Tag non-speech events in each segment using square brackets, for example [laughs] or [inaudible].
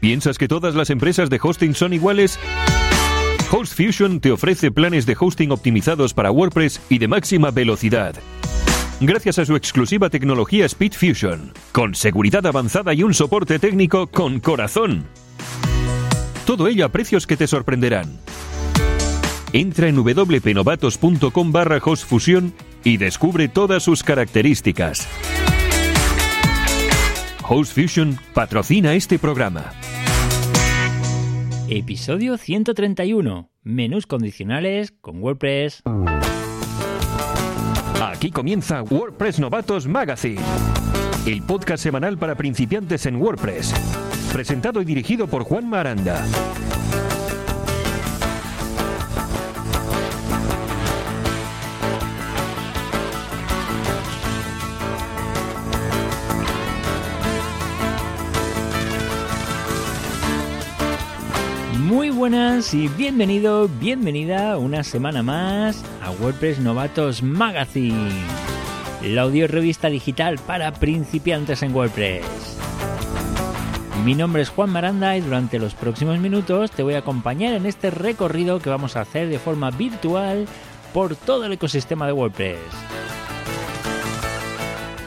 ¿Piensas que todas las empresas de hosting son iguales? HostFusion te ofrece planes de hosting optimizados para WordPress y de máxima velocidad. Gracias a su exclusiva tecnología SpeedFusion, con seguridad avanzada y un soporte técnico con corazón. Todo ello a precios que te sorprenderán. Entra en wpnovatos.com barra hostfusion y descubre todas sus características. HostFusion patrocina este programa. Episodio 131. Menús condicionales con WordPress. Aquí comienza WordPress Novatos Magazine, el podcast semanal para principiantes en WordPress, presentado y dirigido por Juan Maranda. Buenas y bienvenido, bienvenida una semana más a WordPress Novatos Magazine, la audio revista digital para principiantes en WordPress. Mi nombre es Juan Maranda y durante los próximos minutos te voy a acompañar en este recorrido que vamos a hacer de forma virtual por todo el ecosistema de WordPress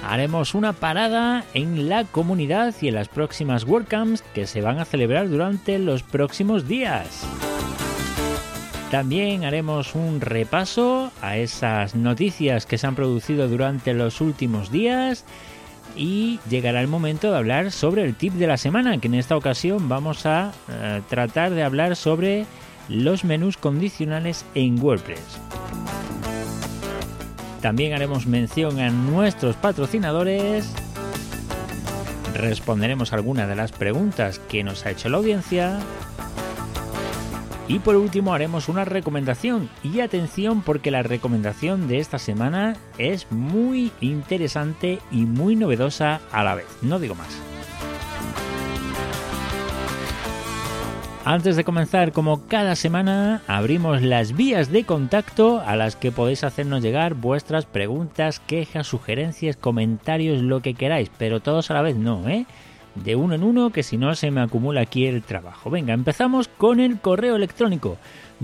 haremos una parada en la comunidad y en las próximas WordCamps que se van a celebrar durante los próximos días. También haremos un repaso a esas noticias que se han producido durante los últimos días y llegará el momento de hablar sobre el tip de la semana, que en esta ocasión vamos a eh, tratar de hablar sobre los menús condicionales en WordPress. También haremos mención a nuestros patrocinadores. Responderemos algunas de las preguntas que nos ha hecho la audiencia. Y por último haremos una recomendación. Y atención porque la recomendación de esta semana es muy interesante y muy novedosa a la vez. No digo más. Antes de comenzar, como cada semana, abrimos las vías de contacto a las que podéis hacernos llegar vuestras preguntas, quejas, sugerencias, comentarios, lo que queráis, pero todos a la vez no, ¿eh? De uno en uno, que si no se me acumula aquí el trabajo. Venga, empezamos con el correo electrónico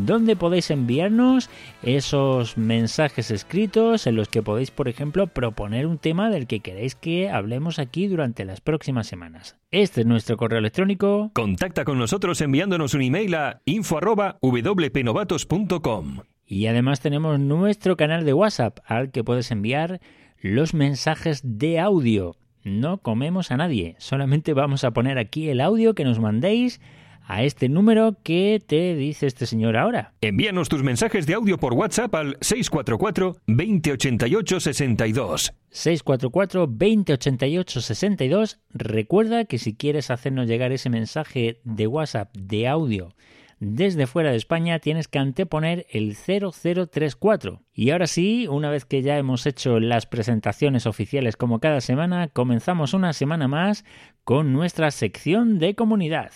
donde podéis enviarnos esos mensajes escritos en los que podéis, por ejemplo, proponer un tema del que queréis que hablemos aquí durante las próximas semanas. Este es nuestro correo electrónico. Contacta con nosotros enviándonos un email a info@wpnovatos.com. Y además tenemos nuestro canal de WhatsApp al que puedes enviar los mensajes de audio. No comemos a nadie, solamente vamos a poner aquí el audio que nos mandéis a este número que te dice este señor ahora. Envíanos tus mensajes de audio por WhatsApp al 644 2088 62. 644 2088 62. Recuerda que si quieres hacernos llegar ese mensaje de WhatsApp de audio desde fuera de España tienes que anteponer el 0034. Y ahora sí, una vez que ya hemos hecho las presentaciones oficiales como cada semana, comenzamos una semana más con nuestra sección de comunidad.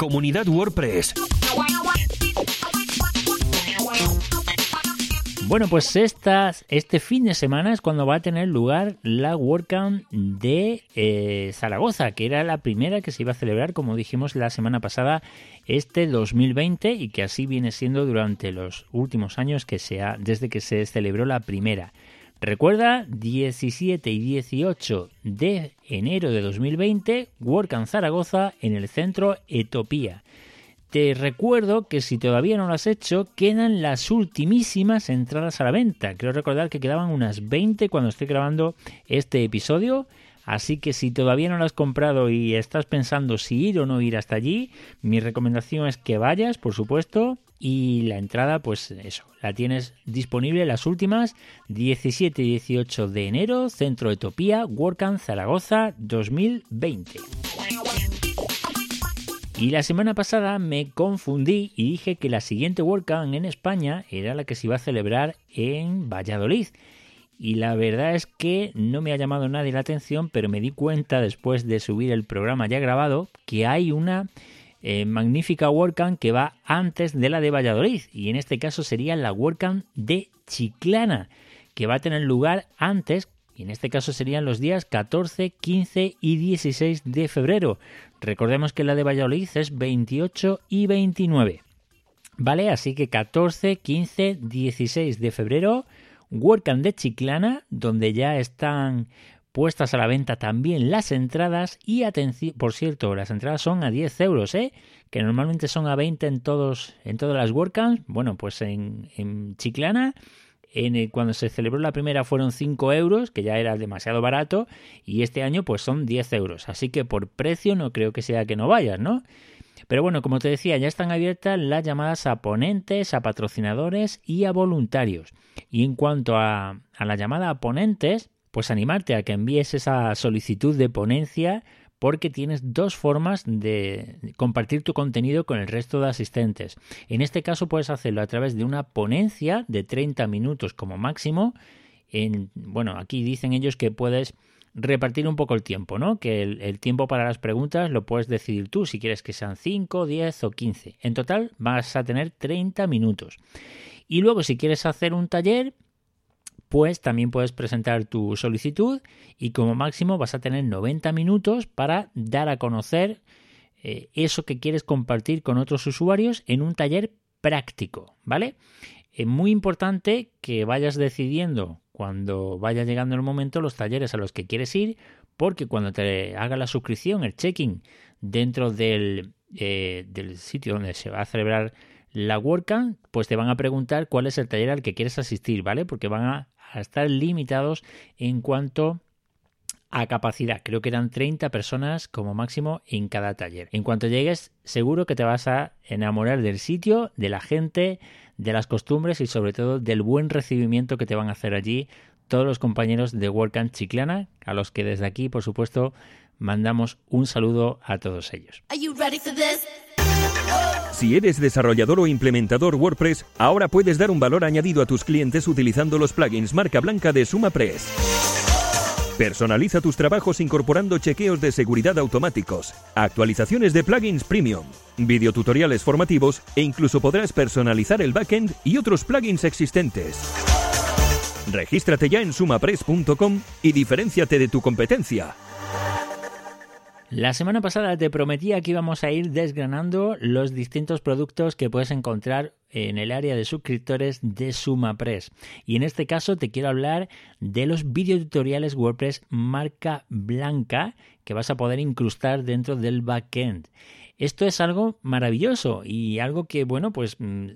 Comunidad WordPress. Bueno, pues este fin de semana es cuando va a tener lugar la WordCamp de eh, Zaragoza, que era la primera que se iba a celebrar, como dijimos la semana pasada, este 2020 y que así viene siendo durante los últimos años que sea desde que se celebró la primera. Recuerda, 17 y 18 de enero de 2020, WordCamp Zaragoza en el centro Etopía. Te recuerdo que si todavía no lo has hecho, quedan las ultimísimas entradas a la venta. Quiero recordar que quedaban unas 20 cuando estoy grabando este episodio. Así que si todavía no lo has comprado y estás pensando si ir o no ir hasta allí, mi recomendación es que vayas, por supuesto, y la entrada, pues eso, la tienes disponible las últimas 17 y 18 de enero, Centro Etopía, WordCamp Zaragoza 2020. Y la semana pasada me confundí y dije que la siguiente WordCamp en España era la que se iba a celebrar en Valladolid. Y la verdad es que no me ha llamado nadie la atención, pero me di cuenta después de subir el programa ya grabado que hay una eh, magnífica WordCamp que va antes de la de Valladolid. Y en este caso sería la WordCamp de Chiclana, que va a tener lugar antes, y en este caso serían los días 14, 15 y 16 de febrero. Recordemos que la de Valladolid es 28 y 29. ¿Vale? Así que 14, 15, 16 de febrero, WordCamp de Chiclana, donde ya están puestas a la venta también las entradas y atención, por cierto, las entradas son a 10 euros, ¿eh? que normalmente son a 20 en, todos, en todas las WordCamps. Bueno, pues en, en Chiclana en cuando se celebró la primera fueron 5 euros, que ya era demasiado barato, y este año pues son 10 euros. Así que por precio no creo que sea que no vayas, ¿no? Pero bueno, como te decía, ya están abiertas las llamadas a ponentes, a patrocinadores y a voluntarios. Y en cuanto a, a la llamada a ponentes, pues animarte a que envíes esa solicitud de ponencia porque tienes dos formas de compartir tu contenido con el resto de asistentes. En este caso puedes hacerlo a través de una ponencia de 30 minutos como máximo. En, bueno, aquí dicen ellos que puedes repartir un poco el tiempo, ¿no? Que el, el, tiempo para las preguntas lo puedes decidir tú, si quieres que sean 5, 10 o 15. En total vas a tener 30 minutos. Y luego si quieres hacer un taller, pues también puedes presentar tu solicitud y como máximo vas a tener 90 minutos para dar a conocer eh, eso que quieres compartir con otros usuarios en un taller práctico, ¿vale? Es muy importante que vayas decidiendo cuando vaya llegando el momento los talleres a los que quieres ir, porque cuando te haga la suscripción, el checking dentro del, eh, del sitio donde se va a celebrar la WordCamp, pues te van a preguntar cuál es el taller al que quieres asistir, ¿vale? Porque van a a estar limitados en cuanto a capacidad. Creo que eran 30 personas como máximo en cada taller. En cuanto llegues, seguro que te vas a enamorar del sitio, de la gente, de las costumbres y sobre todo del buen recibimiento que te van a hacer allí todos los compañeros de WordCamp Chiclana, a los que desde aquí, por supuesto, mandamos un saludo a todos ellos. Si eres desarrollador o implementador WordPress, ahora puedes dar un valor añadido a tus clientes utilizando los plugins marca blanca de SumaPress. Personaliza tus trabajos incorporando chequeos de seguridad automáticos, actualizaciones de plugins premium, videotutoriales formativos e incluso podrás personalizar el backend y otros plugins existentes. Regístrate ya en sumapress.com y diferenciate de tu competencia. La semana pasada te prometía que íbamos a ir desgranando los distintos productos que puedes encontrar en el área de suscriptores de SumaPress. Y en este caso te quiero hablar de los videotutoriales WordPress marca blanca que vas a poder incrustar dentro del backend. Esto es algo maravilloso y algo que, bueno, pues mm,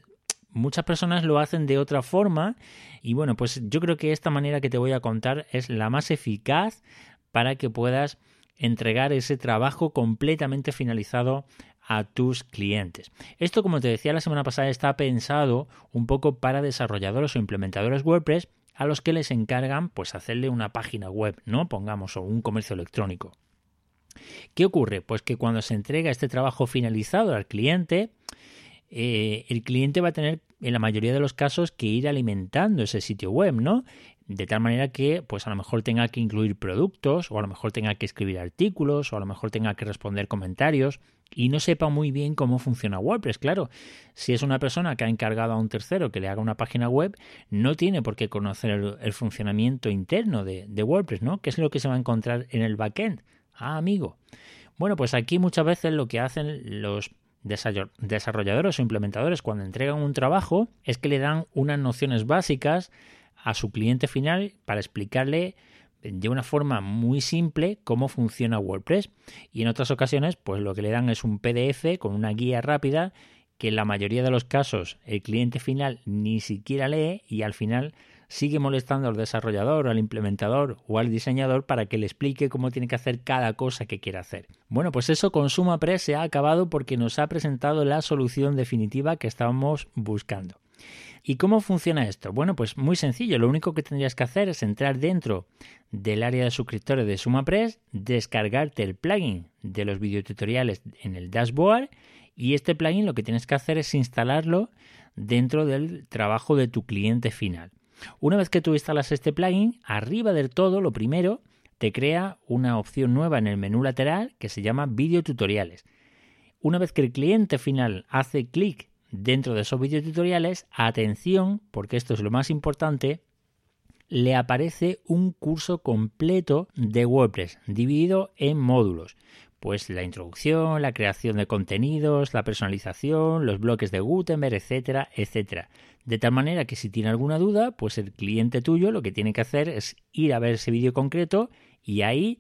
muchas personas lo hacen de otra forma y bueno, pues yo creo que esta manera que te voy a contar es la más eficaz para que puedas entregar ese trabajo completamente finalizado a tus clientes. Esto, como te decía la semana pasada, está pensado un poco para desarrolladores o implementadores WordPress a los que les encargan pues hacerle una página web, ¿no? Pongamos o un comercio electrónico. ¿Qué ocurre? Pues que cuando se entrega este trabajo finalizado al cliente, eh, el cliente va a tener en la mayoría de los casos que ir alimentando ese sitio web, ¿no? De tal manera que pues a lo mejor tenga que incluir productos o a lo mejor tenga que escribir artículos o a lo mejor tenga que responder comentarios y no sepa muy bien cómo funciona WordPress. Claro, si es una persona que ha encargado a un tercero que le haga una página web, no tiene por qué conocer el, funcionamiento interno de, de, WordPress, ¿no? ¿Qué es lo que se va a encontrar en el backend? Ah, amigo. Bueno, pues aquí muchas veces lo que hacen los desarrolladores o implementadores cuando entregan un trabajo es que le dan unas nociones básicas a su cliente final para explicarle de una forma muy simple cómo funciona WordPress. Y en otras ocasiones, pues lo que le dan es un PDF con una guía rápida que en la mayoría de los casos el cliente final ni siquiera lee y al final sigue molestando al desarrollador, al implementador o al diseñador para que le explique cómo tiene que hacer cada cosa que quiere hacer. Bueno, pues eso con SumaPress se ha acabado porque nos ha presentado la solución definitiva que estábamos buscando. ¿Y cómo funciona esto? Bueno, pues muy sencillo. Lo único que tendrías que hacer es entrar dentro del área de suscriptores de SumaPress, descargarte el plugin de los videotutoriales en el dashboard y este plugin lo que tienes que hacer es instalarlo dentro del trabajo de tu cliente final. Una vez que tú instalas este plugin, arriba del todo, lo primero, te crea una opción nueva en el menú lateral que se llama videotutoriales. Una vez que el cliente final hace clic dentro de esos videotutoriales, atención, porque esto es lo más importante, le aparece un curso completo de WordPress dividido en módulos. Pues la introducción, la creación de contenidos, la personalización, los bloques de Gutenberg, etcétera, etcétera. De tal manera que si tiene alguna duda, pues el cliente tuyo lo que tiene que hacer es ir a ver ese vídeo concreto y ahí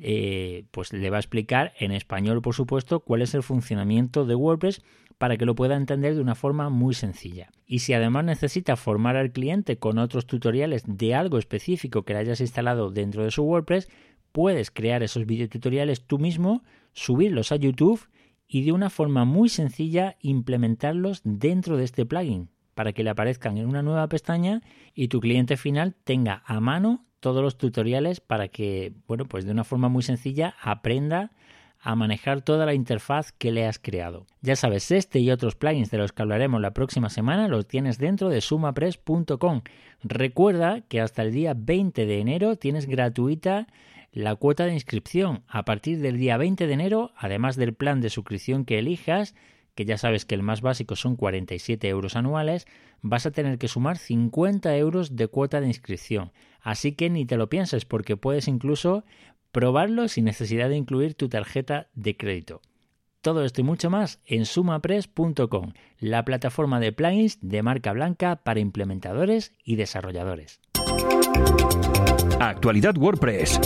eh, pues le va a explicar en español, por supuesto, cuál es el funcionamiento de WordPress para que lo pueda entender de una forma muy sencilla. Y si además necesita formar al cliente con otros tutoriales de algo específico que le hayas instalado dentro de su WordPress, puedes crear esos videotutoriales tú mismo, subirlos a YouTube y de una forma muy sencilla implementarlos dentro de este plugin para que le aparezcan en una nueva pestaña y tu cliente final tenga a mano todos los tutoriales para que, bueno, pues de una forma muy sencilla aprenda a manejar toda la interfaz que le has creado. Ya sabes, este y otros plugins de los que hablaremos la próxima semana los tienes dentro de sumapress.com. Recuerda que hasta el día 20 de enero tienes gratuita la cuota de inscripción. A partir del día 20 de enero, además del plan de suscripción que elijas, que ya sabes que el más básico son 47 euros anuales, vas a tener que sumar 50 euros de cuota de inscripción. Así que ni te lo pienses porque puedes incluso probarlo sin necesidad de incluir tu tarjeta de crédito. Todo esto y mucho más en sumapress.com, la plataforma de plugins de marca blanca para implementadores y desarrolladores. Actualidad WordPress.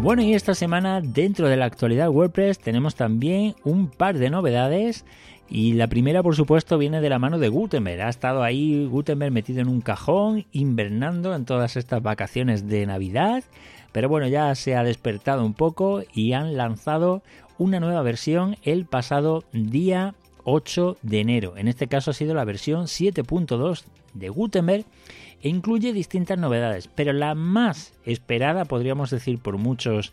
Bueno, y esta semana dentro de la actualidad WordPress tenemos también un par de novedades y la primera, por supuesto, viene de la mano de Gutenberg. Ha estado ahí Gutenberg metido en un cajón, invernando en todas estas vacaciones de Navidad. Pero bueno, ya se ha despertado un poco y han lanzado una nueva versión el pasado día 8 de enero. En este caso ha sido la versión 7.2 de Gutenberg e incluye distintas novedades. Pero la más esperada, podríamos decir por muchos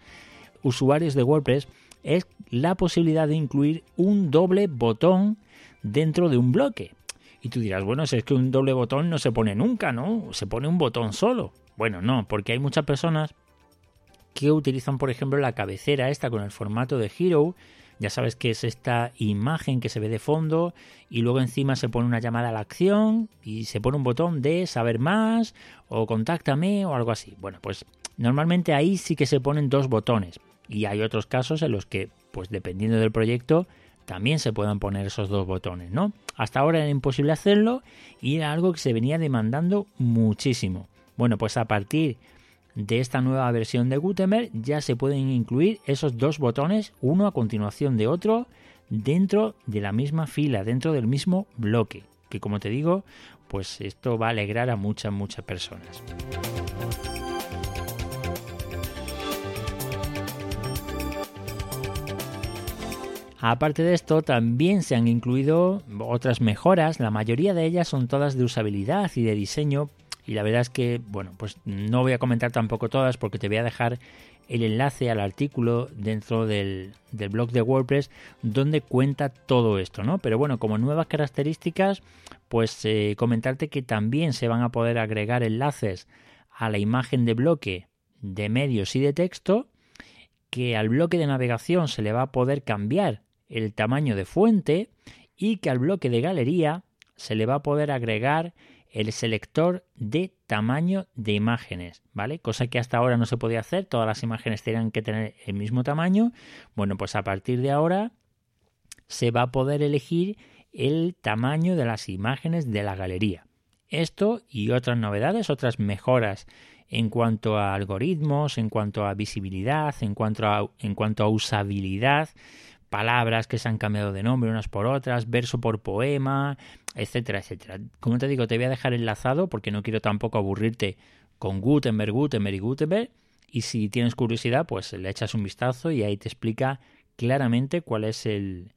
usuarios de WordPress, es la posibilidad de incluir un doble botón dentro de un bloque. Y tú dirás, bueno, si es que un doble botón no se pone nunca, ¿no? Se pone un botón solo. Bueno, no, porque hay muchas personas que utilizan, por ejemplo, la cabecera esta con el formato de Hero. Ya sabes que es esta imagen que se ve de fondo y luego encima se pone una llamada a la acción y se pone un botón de saber más o contáctame o algo así. Bueno, pues normalmente ahí sí que se ponen dos botones. Y hay otros casos en los que, pues dependiendo del proyecto, también se puedan poner esos dos botones, ¿no? Hasta ahora era imposible hacerlo y era algo que se venía demandando muchísimo. Bueno, pues a partir de esta nueva versión de Gutenberg ya se pueden incluir esos dos botones, uno a continuación de otro, dentro de la misma fila, dentro del mismo bloque. Que como te digo, pues esto va a alegrar a muchas, muchas personas. Aparte de esto, también se han incluido otras mejoras, la mayoría de ellas son todas de usabilidad y de diseño, y la verdad es que, bueno, pues no voy a comentar tampoco todas porque te voy a dejar el enlace al artículo dentro del, blog de WordPress donde cuenta todo esto, ¿no? Pero bueno, como nuevas características, pues eh, comentarte que también se van a poder agregar enlaces a la imagen de bloque de medios y de texto, que al bloque de navegación se le va a poder cambiar el tamaño de fuente y que al bloque de galería se le va a poder agregar el selector de tamaño de imágenes, ¿vale? Cosa que hasta ahora no se podía hacer, todas las imágenes tenían que tener el mismo tamaño. Bueno, pues a partir de ahora se va a poder elegir el tamaño de las imágenes de la galería. Esto y otras novedades, otras mejoras en cuanto a algoritmos, en cuanto a visibilidad, en cuanto a, en cuanto a usabilidad, palabras que se han cambiado de nombre unas por otras, verso por poema, etcétera, etcétera. Como te digo, te voy a dejar enlazado porque no quiero tampoco aburrirte con Gutenberg, Gutenberg y Gutenberg. Y si tienes curiosidad, pues le echas un vistazo y ahí te explica claramente cuál es el,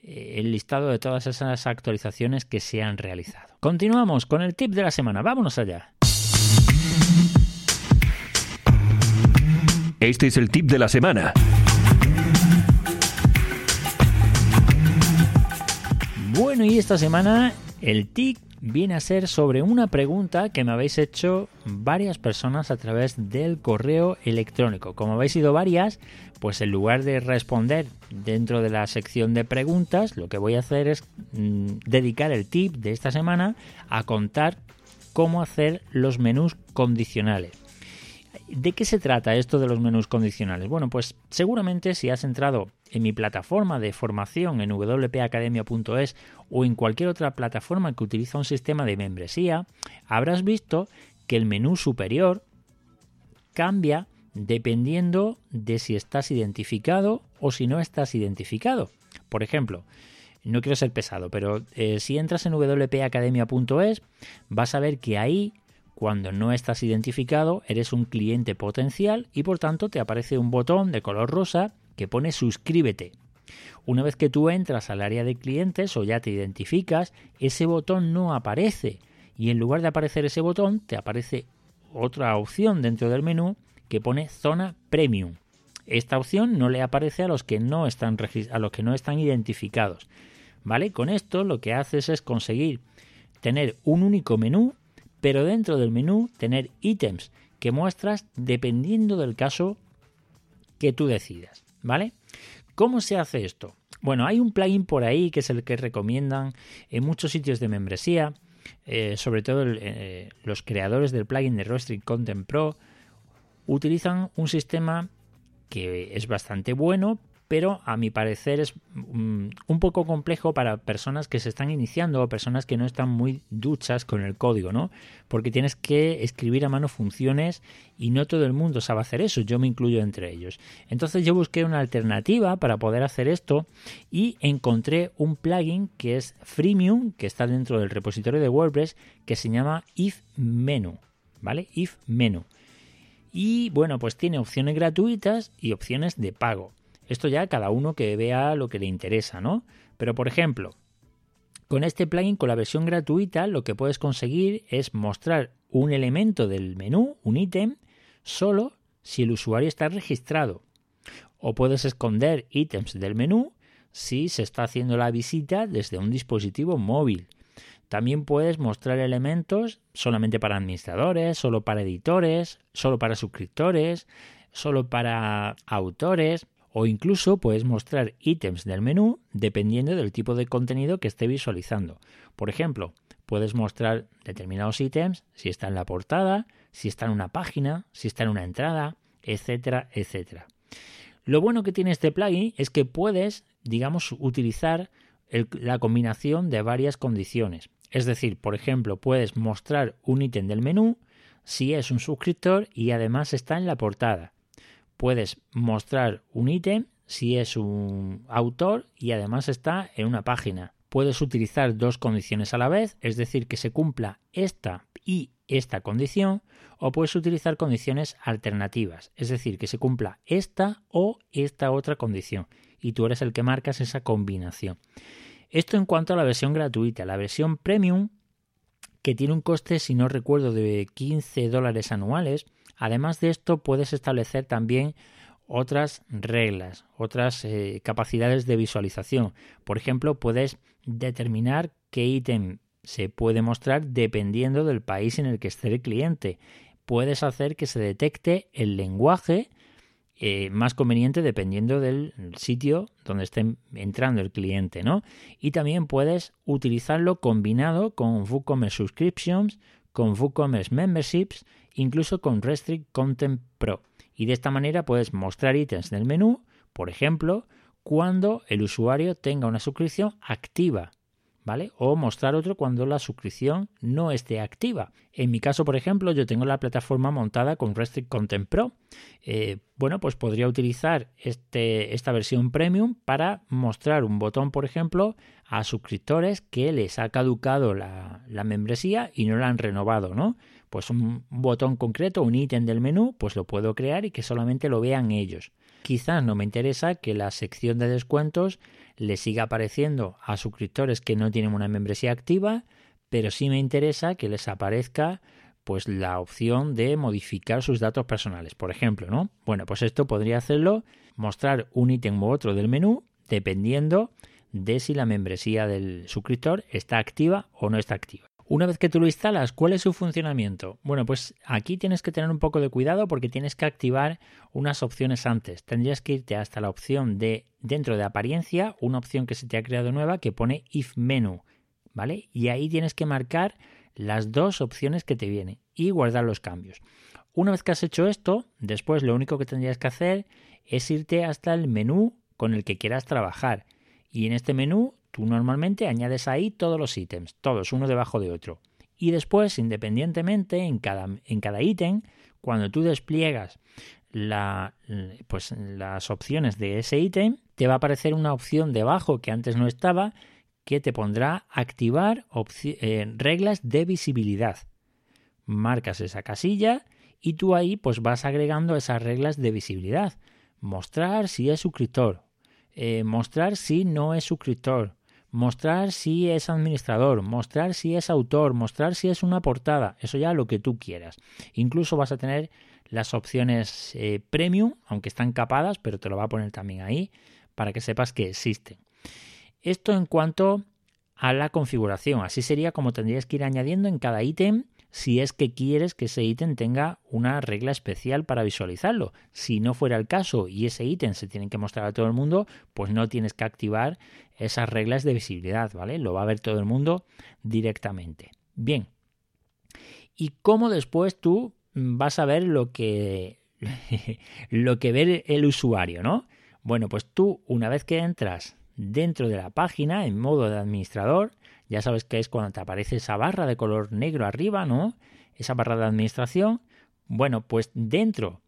eh, el listado de todas esas actualizaciones que se han realizado. Continuamos con el tip de la semana. Vámonos allá. Este es el tip de la semana. Bueno, y esta semana el tip viene a ser sobre una pregunta que me habéis hecho varias personas a través del correo electrónico. Como habéis sido varias, pues en lugar de responder dentro de la sección de preguntas, lo que voy a hacer es mm, dedicar el tip de esta semana a contar cómo hacer los menús condicionales. ¿De qué se trata esto de los menús condicionales? Bueno, pues seguramente si has entrado en mi plataforma de formación en wpacademia.es o en cualquier otra plataforma que utiliza un sistema de membresía, habrás visto que el menú superior cambia dependiendo de si estás identificado o si no estás identificado. Por ejemplo, no quiero ser pesado, pero eh, si entras en wpacademia.es vas a ver que ahí cuando no estás identificado, eres un cliente potencial y por tanto te aparece un botón de color rosa que pone suscríbete. Una vez que tú entras al área de clientes o ya te identificas, ese botón no aparece y en lugar de aparecer ese botón te aparece otra opción dentro del menú que pone zona premium. Esta opción no le aparece a los que no están a los que no están identificados. ¿Vale? Con esto lo que haces es conseguir tener un único menú pero dentro del menú tener ítems que muestras dependiendo del caso que tú decidas, ¿vale? ¿Cómo se hace esto? Bueno, hay un plugin por ahí que es el que recomiendan en muchos sitios de membresía, eh, sobre todo eh, los creadores del plugin de Rostring Content Pro utilizan un sistema que es bastante bueno, pero a mi parecer es mm, un poco complejo para personas que se están iniciando o personas que no están muy duchas con el código, ¿no? Porque tienes que escribir a mano funciones y no todo el mundo sabe hacer eso, yo me incluyo entre ellos. Entonces yo busqué una alternativa para poder hacer esto y encontré un plugin que es freemium, que está dentro del repositorio de WordPress, que se llama if menu, ¿vale? if menu. Y bueno, pues tiene opciones gratuitas y opciones de pago. Esto ya cada uno que vea lo que le interesa, ¿no? Pero por ejemplo, con este plugin, con la versión gratuita, lo que puedes conseguir es mostrar un elemento del menú, un ítem, solo si el usuario está registrado. O puedes esconder ítems del menú si se está haciendo la visita desde un dispositivo móvil. También puedes mostrar elementos solamente para administradores, solo para editores, solo para suscriptores, solo para autores o incluso puedes mostrar ítems del menú dependiendo del tipo de contenido que esté visualizando. Por ejemplo, puedes mostrar determinados ítems si está en la portada, si está en una página, si está en una entrada, etcétera, etcétera. Lo bueno que tiene este plugin es que puedes, digamos, utilizar la combinación de varias condiciones. Es decir, por ejemplo, puedes mostrar un ítem del menú si es un suscriptor y además está en la portada puedes mostrar un ítem si es un autor y además está en una página. Puedes utilizar dos condiciones a la vez, es decir, que se cumpla esta y esta condición, o puedes utilizar condiciones alternativas, es decir, que se cumpla esta o esta otra condición, y tú eres el que marcas esa combinación. Esto en cuanto a la versión gratuita. La versión premium, que tiene un coste, si no recuerdo, de 15 dólares anuales, Además de esto, puedes establecer también otras reglas, otras eh, capacidades de visualización. Por ejemplo, puedes determinar qué ítem se puede mostrar dependiendo del país en el que esté el cliente. Puedes hacer que se detecte el lenguaje eh, más conveniente dependiendo del sitio donde esté entrando el cliente, ¿no? Y también puedes utilizarlo combinado con WooCommerce Subscriptions, con WooCommerce Memberships incluso con Restrict Content Pro. Y de esta manera puedes mostrar ítems del menú, por ejemplo, cuando el usuario tenga una suscripción activa. ¿vale? O mostrar otro cuando la suscripción no esté activa. En mi caso, por ejemplo, yo tengo la plataforma montada con Restrict Content Pro. Eh, bueno, pues podría utilizar este, esta versión premium para mostrar un botón, por ejemplo, a suscriptores que les ha caducado la, la membresía y no la han renovado, ¿no? Pues un botón concreto, un ítem del menú, pues lo puedo crear y que solamente lo vean ellos. Quizás no me interesa que la sección de descuentos le siga apareciendo a suscriptores que no tienen una membresía activa, pero sí me interesa que les aparezca pues la opción de modificar sus datos personales, por ejemplo, ¿no? Bueno, pues esto podría hacerlo mostrar un ítem u otro del menú dependiendo de si la membresía del suscriptor está activa o no está activa. Una vez que tú lo instalas, ¿cuál es su funcionamiento? Bueno, pues aquí tienes que tener un poco de cuidado porque tienes que activar unas opciones antes. Tendrías que irte hasta la opción de dentro de apariencia, una opción que se te ha creado nueva que pone if menu, ¿vale? Y ahí tienes que marcar las dos opciones que te vienen y guardar los cambios. Una vez que has hecho esto, después lo único que tendrías que hacer es irte hasta el menú con el que quieras trabajar. Y en este menú Tú normalmente añades ahí todos los ítems, todos uno debajo de otro. Y después, independientemente, en cada, en cada ítem, cuando tú despliegas pues, las opciones de ese ítem, te va a aparecer una opción debajo que antes no estaba, que te pondrá activar eh, reglas de visibilidad. Marcas esa casilla y tú ahí pues vas agregando esas reglas de visibilidad. Mostrar si es suscriptor. Eh, mostrar si no es suscriptor mostrar si es administrador, mostrar si es autor, mostrar si es una portada, eso ya lo que tú quieras. Incluso vas a tener las opciones eh, premium, aunque están capadas, pero te lo va a poner también ahí para que sepas que existen. Esto en cuanto a la configuración, así sería como tendrías que ir añadiendo en cada ítem si es que quieres que ese ítem tenga una regla especial para visualizarlo. Si no fuera el caso y ese ítem se tiene que mostrar a todo el mundo, pues no tienes que activar esas reglas de visibilidad, ¿vale? Lo va a ver todo el mundo directamente. Bien. ¿Y cómo después tú vas a ver lo que [laughs] lo que ve el usuario, ¿no? Bueno, pues tú una vez que entras dentro de la página en modo de administrador, ya sabes que es cuando te aparece esa barra de color negro arriba, ¿no? Esa barra de administración. Bueno, pues dentro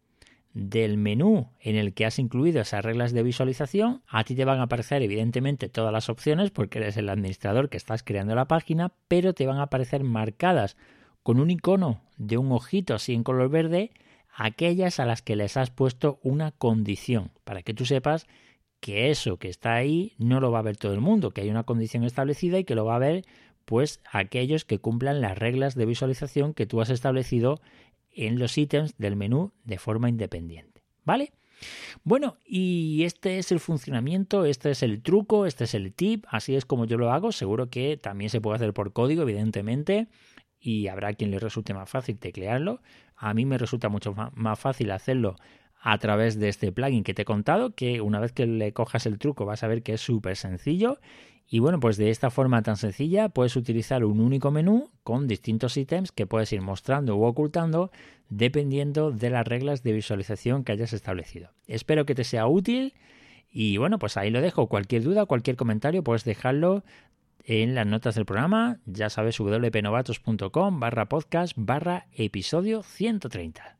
del menú en el que has incluido esas reglas de visualización, a ti te van a aparecer evidentemente todas las opciones porque eres el administrador que estás creando la página, pero te van a aparecer marcadas con un icono de un ojito así en color verde aquellas a las que les has puesto una condición para que tú sepas que eso que está ahí no lo va a ver todo el mundo, que hay una condición establecida y que lo va a ver pues aquellos que cumplan las reglas de visualización que tú has establecido en los ítems del menú de forma independiente. ¿Vale? Bueno, y este es el funcionamiento, este es el truco, este es el tip, así es como yo lo hago, seguro que también se puede hacer por código, evidentemente, y habrá quien le resulte más fácil teclearlo. A mí me resulta mucho más fácil hacerlo a través de este plugin que te he contado, que una vez que le cojas el truco vas a ver que es súper sencillo. Y bueno, pues de esta forma tan sencilla puedes utilizar un único menú con distintos ítems que puedes ir mostrando u ocultando dependiendo de las reglas de visualización que hayas establecido. Espero que te sea útil y bueno, pues ahí lo dejo. Cualquier duda, cualquier comentario puedes dejarlo en las notas del programa. Ya sabes, wpnovatos.com barra podcast barra episodio 130.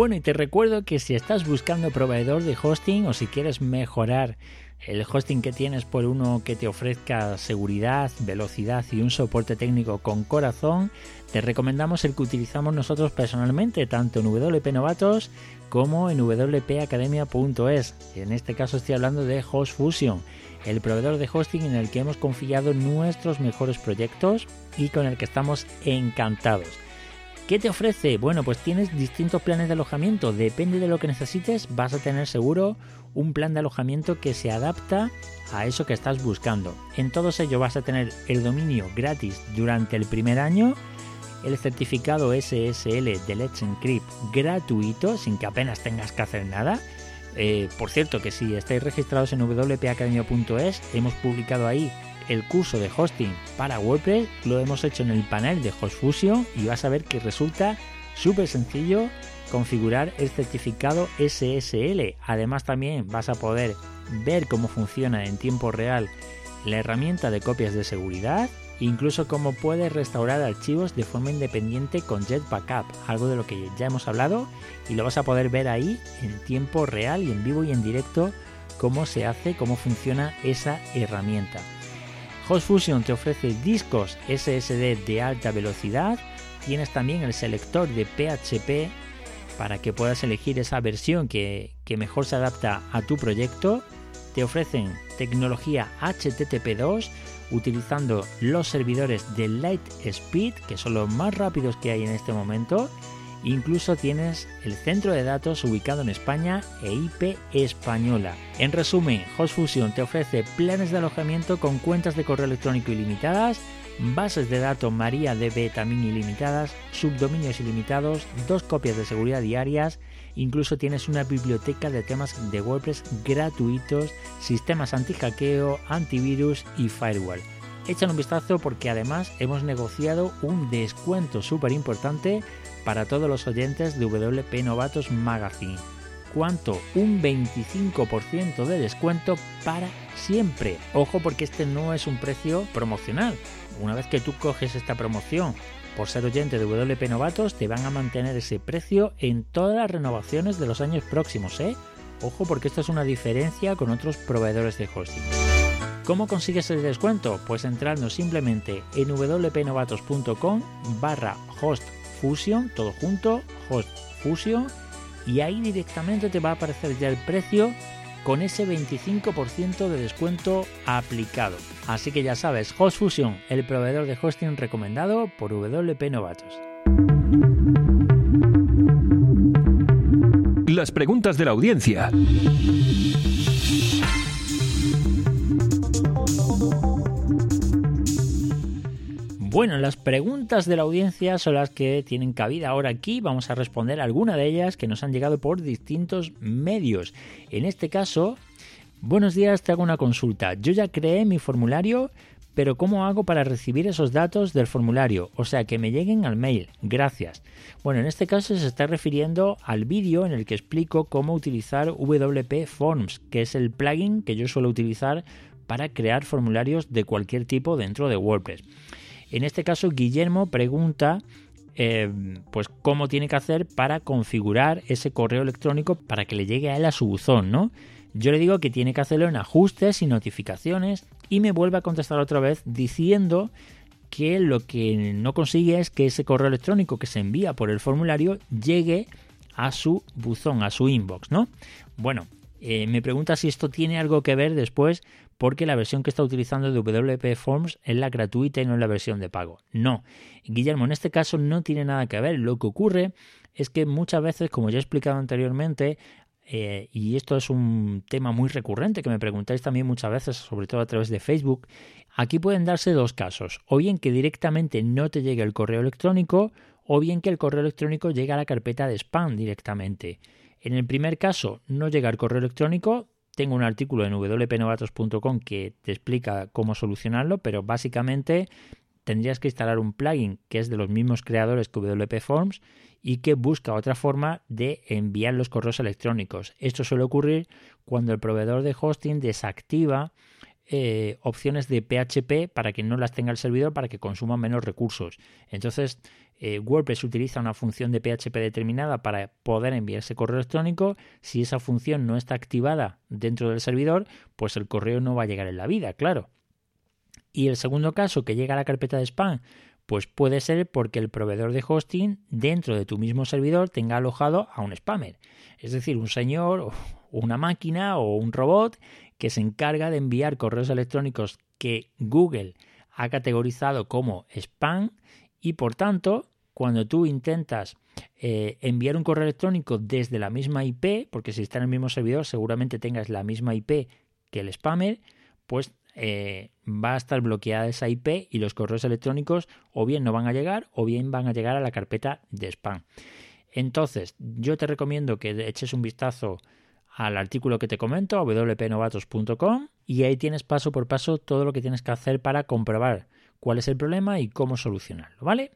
Bueno, y te recuerdo que si estás buscando proveedor de hosting o si quieres mejorar el hosting que tienes por uno que te ofrezca seguridad, velocidad y un soporte técnico con corazón, te recomendamos el que utilizamos nosotros personalmente, tanto en WP Novatos como en wpacademia.es. En este caso estoy hablando de HostFusion, el proveedor de hosting en el que hemos confiado nuestros mejores proyectos y con el que estamos encantados. ¿Qué te ofrece? Bueno, pues tienes distintos planes de alojamiento. Depende de lo que necesites, vas a tener seguro un plan de alojamiento que se adapta a eso que estás buscando. En todos ellos vas a tener el dominio gratis durante el primer año, el certificado SSL de Let's Encrypt gratuito, sin que apenas tengas que hacer nada. Eh, por cierto, que si estáis registrados en wpacademia.es, hemos publicado ahí el curso de hosting para WordPress lo hemos hecho en el panel de HostFusion y vas a ver que resulta súper sencillo configurar el certificado SSL. Además también vas a poder ver cómo funciona en tiempo real la herramienta de copias de seguridad, incluso cómo puedes restaurar archivos de forma independiente con Jet Backup, algo de lo que ya hemos hablado y lo vas a poder ver ahí en tiempo real y en vivo y en directo cómo se hace, cómo funciona esa herramienta. Host Fusion te ofrece discos SSD de alta velocidad, tienes también el selector de PHP para que puedas elegir esa versión que, que mejor se adapta a tu proyecto. Te ofrecen tecnología HTTP2 utilizando los servidores de Lightspeed, que son los más rápidos que hay en este momento. Incluso tienes el centro de datos ubicado en España e IP española. En resumen, HostFusion te ofrece planes de alojamiento con cuentas de correo electrónico ilimitadas, bases de datos MariaDB también ilimitadas, subdominios ilimitados, dos copias de seguridad diarias, incluso tienes una biblioteca de temas de WordPress gratuitos, sistemas anti-hackeo, antivirus y firewall. Échale un vistazo porque además hemos negociado un descuento súper importante para todos los oyentes de WP Novatos Magazine. ¿Cuánto? Un 25% de descuento para siempre. Ojo porque este no es un precio promocional. Una vez que tú coges esta promoción por ser oyente de WP Novatos, te van a mantener ese precio en todas las renovaciones de los años próximos, ¿eh? Ojo porque esto es una diferencia con otros proveedores de hosting. ¿Cómo consigues el descuento? Pues entrando simplemente en wpnovatos.com barra host Fusion, todo junto, Host Fusion, y ahí directamente te va a aparecer ya el precio con ese 25% de descuento aplicado. Así que ya sabes, Host Fusion, el proveedor de hosting recomendado por WP Novatos. Las preguntas de la audiencia. Bueno, las preguntas de la audiencia son las que tienen cabida ahora aquí. Vamos a responder alguna de ellas que nos han llegado por distintos medios. En este caso, buenos días, te hago una consulta. Yo ya creé mi formulario, pero ¿cómo hago para recibir esos datos del formulario? O sea, que me lleguen al mail. Gracias. Bueno, en este caso se está refiriendo al vídeo en el que explico cómo utilizar WP Forms, que es el plugin que yo suelo utilizar para crear formularios de cualquier tipo dentro de WordPress. En este caso, Guillermo pregunta eh, pues cómo tiene que hacer para configurar ese correo electrónico para que le llegue a él a su buzón, ¿no? Yo le digo que tiene que hacerlo en ajustes y notificaciones y me vuelve a contestar otra vez diciendo que lo que no consigue es que ese correo electrónico que se envía por el formulario llegue a su buzón, a su inbox, ¿no? Bueno, eh, me pregunta si esto tiene algo que ver después porque la versión que está utilizando de WP Forms es la gratuita y no es la versión de pago. No, Guillermo, en este caso no tiene nada que ver. Lo que ocurre es que muchas veces, como ya he explicado anteriormente, eh, y esto es un tema muy recurrente que me preguntáis también muchas veces, sobre todo a través de Facebook, aquí pueden darse dos casos. O bien que directamente no te llegue el correo electrónico, o bien que el correo electrónico llegue a la carpeta de spam directamente. En el primer caso, no llega el correo electrónico, tengo un artículo en wpnovatos.com que te explica cómo solucionarlo, pero básicamente tendrías que instalar un plugin que es de los mismos creadores que WP Forms y que busca otra forma de enviar los correos electrónicos. Esto suele ocurrir cuando el proveedor de hosting desactiva eh, opciones de PHP para que no las tenga el servidor para que consuma menos recursos. Entonces, eh, WordPress utiliza una función de PHP determinada para poder enviar ese correo electrónico. Si esa función no está activada dentro del servidor, pues el correo no va a llegar en la vida, claro. Y el segundo caso, que llega a la carpeta de spam, pues puede ser porque el proveedor de hosting dentro de tu mismo servidor tenga alojado a un spammer. Es decir, un señor una máquina o un robot que se encarga de enviar correos electrónicos que Google ha categorizado como spam y por tanto cuando tú intentas eh, enviar un correo electrónico desde la misma IP, porque si está en el mismo servidor seguramente tengas la misma IP que el spammer, pues eh, va a estar bloqueada esa IP y los correos electrónicos o bien no van a llegar o bien van a llegar a la carpeta de spam. Entonces, yo te recomiendo que eches un vistazo al artículo que te comento, wpnovatos.com, y ahí tienes paso por paso todo lo que tienes que hacer para comprobar cuál es el problema y cómo solucionarlo, ¿vale?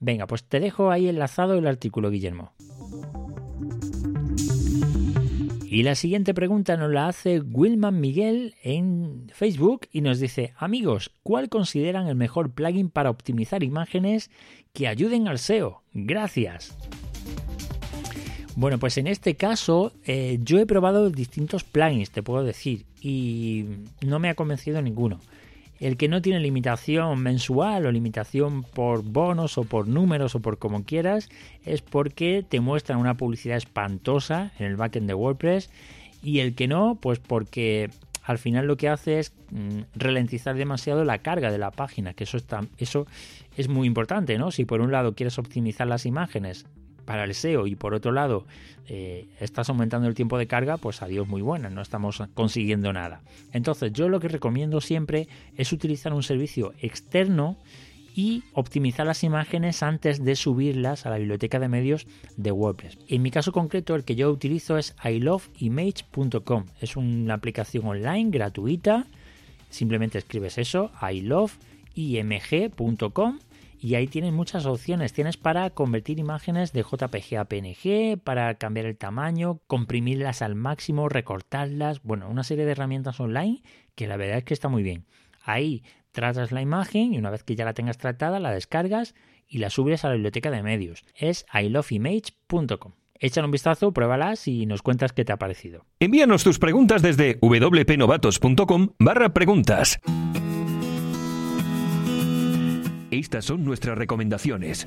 Venga, pues te dejo ahí enlazado el artículo, Guillermo. Y la siguiente pregunta nos la hace Wilman Miguel en Facebook y nos dice, amigos, ¿cuál consideran el mejor plugin para optimizar imágenes que ayuden al SEO? Gracias. Bueno, pues en este caso eh, yo he probado distintos plugins, te puedo decir, y no me ha convencido ninguno. El que no tiene limitación mensual o limitación por bonos o por números o por como quieras es porque te muestran una publicidad espantosa en el backend de WordPress y el que no, pues porque al final lo que hace es mm, ralentizar demasiado la carga de la página, que eso, está, eso es muy importante, ¿no? Si por un lado quieres optimizar las imágenes para el SEO y por otro lado eh, estás aumentando el tiempo de carga, pues adiós muy buena, no estamos consiguiendo nada. Entonces yo lo que recomiendo siempre es utilizar un servicio externo y optimizar las imágenes antes de subirlas a la biblioteca de medios de WordPress. En mi caso concreto, el que yo utilizo es iloveimage.com. Es una aplicación online gratuita. Simplemente escribes eso, iloveimg.com y ahí tienes muchas opciones. Tienes para convertir imágenes de JPG a PNG, para cambiar el tamaño, comprimirlas al máximo, recortarlas. Bueno, una serie de herramientas online que la verdad es que está muy bien. Ahí tratas la imagen y una vez que ya la tengas tratada la descargas y la subes a la biblioteca de medios. Es iloveimage.com. Échale un vistazo, pruébalas y nos cuentas qué te ha parecido. Envíanos tus preguntas desde wpnovatos.com barra preguntas. Estas son nuestras recomendaciones.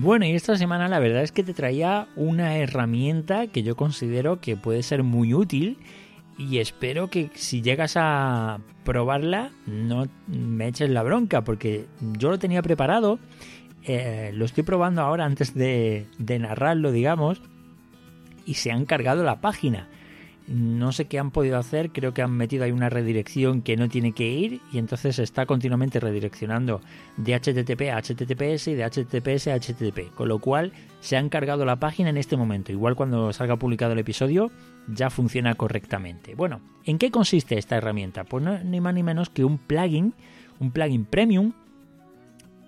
Bueno, y esta semana la verdad es que te traía una herramienta que yo considero que puede ser muy útil y espero que si llegas a probarla no me eches la bronca porque yo lo tenía preparado, eh, lo estoy probando ahora antes de, de narrarlo, digamos, y se han cargado la página. No sé qué han podido hacer, creo que han metido ahí una redirección que no tiene que ir y entonces está continuamente redireccionando de HTTP a HTTPS y de HTTPS a HTTP, con lo cual se han cargado la página en este momento. Igual cuando salga publicado el episodio ya funciona correctamente. Bueno, ¿en qué consiste esta herramienta? Pues no, ni más ni menos que un plugin, un plugin premium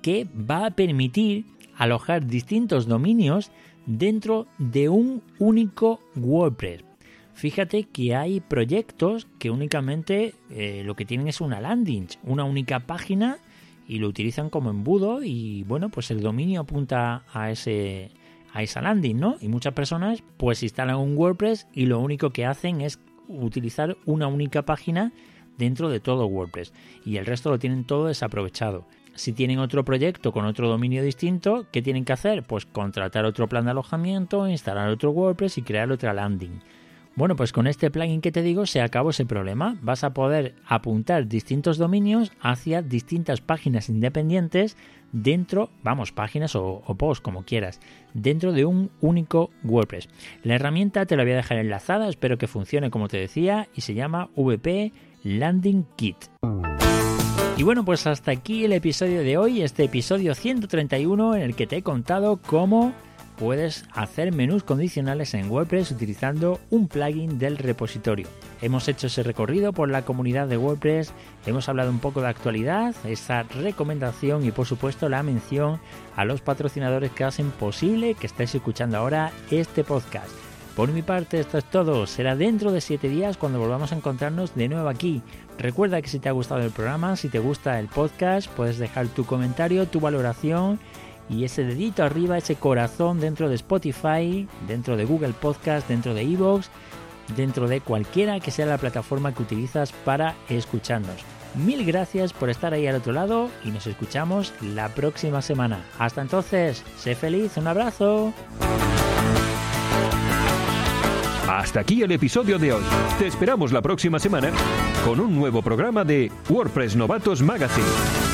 que va a permitir alojar distintos dominios dentro de un único WordPress fíjate que hay proyectos que únicamente eh, lo que tienen es una landing, una única página y lo utilizan como embudo y bueno, pues el dominio apunta a ese a esa landing, ¿no? Y muchas personas pues instalan un WordPress y lo único que hacen es utilizar una única página dentro de todo WordPress y el resto lo tienen todo desaprovechado. Si tienen otro proyecto con otro dominio distinto, ¿qué tienen que hacer? Pues contratar otro plan de alojamiento, instalar otro WordPress y crear otra landing. Bueno, pues con este plugin que te digo se acabó ese problema. Vas a poder apuntar distintos dominios hacia distintas páginas independientes dentro, vamos, páginas o, posts como quieras, dentro de un único WordPress. La herramienta te la voy a dejar enlazada, espero que funcione como te decía, y se llama VP Landing Kit. Y bueno, pues hasta aquí el episodio de hoy, este episodio 131 en el que te he contado cómo puedes hacer menús condicionales en WordPress utilizando un plugin del repositorio. Hemos hecho ese recorrido por la comunidad de WordPress, hemos hablado un poco de actualidad, esa recomendación y por supuesto la mención a los patrocinadores que hacen posible que estéis escuchando ahora este podcast. Por mi parte esto es todo, será dentro de 7 días cuando volvamos a encontrarnos de nuevo aquí. Recuerda que si te ha gustado el programa, si te gusta el podcast, puedes dejar tu comentario, tu valoración y ese dedito arriba, ese corazón dentro de Spotify, dentro de Google Podcast, dentro de Evox, dentro de cualquiera que sea la plataforma que utilizas para escucharnos. Mil gracias por estar ahí al otro lado y nos escuchamos la próxima semana. Hasta entonces, sé feliz, un abrazo. Hasta aquí el episodio de hoy. Te esperamos la próxima semana con un nuevo programa de WordPress Novatos Magazine.